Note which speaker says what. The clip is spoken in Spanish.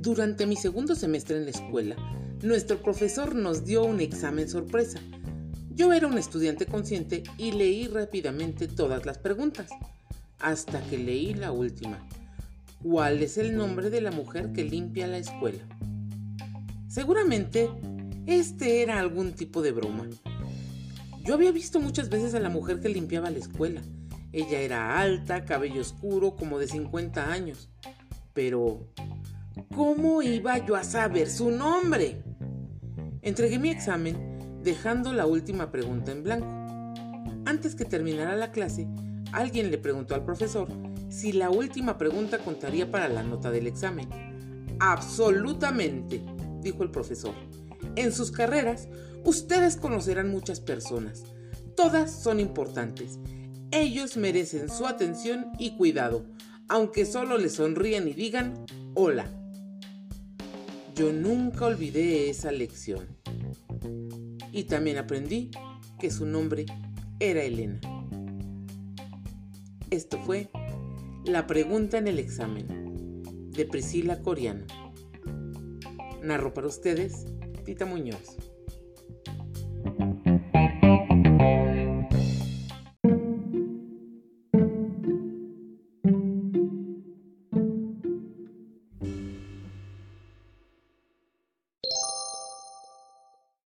Speaker 1: Durante mi segundo semestre en la escuela, nuestro profesor nos dio un examen sorpresa. Yo era un estudiante consciente y leí rápidamente todas las preguntas, hasta que leí la última. ¿Cuál es el nombre de la mujer que limpia la escuela? Seguramente este era algún tipo de broma. Yo había visto muchas veces a la mujer que limpiaba la escuela, ella era alta, cabello oscuro, como de 50 años. Pero, ¿cómo iba yo a saber su nombre? Entregué mi examen dejando la última pregunta en blanco. Antes que terminara la clase, alguien le preguntó al profesor si la última pregunta contaría para la nota del examen. Absolutamente, dijo el profesor. En sus carreras, ustedes conocerán muchas personas. Todas son importantes. Ellos merecen su atención y cuidado, aunque solo les sonríen y digan hola. Yo nunca olvidé esa lección. Y también aprendí que su nombre era Elena. Esto fue La pregunta en el examen de Priscila Coriano. Narro para ustedes Tita Muñoz.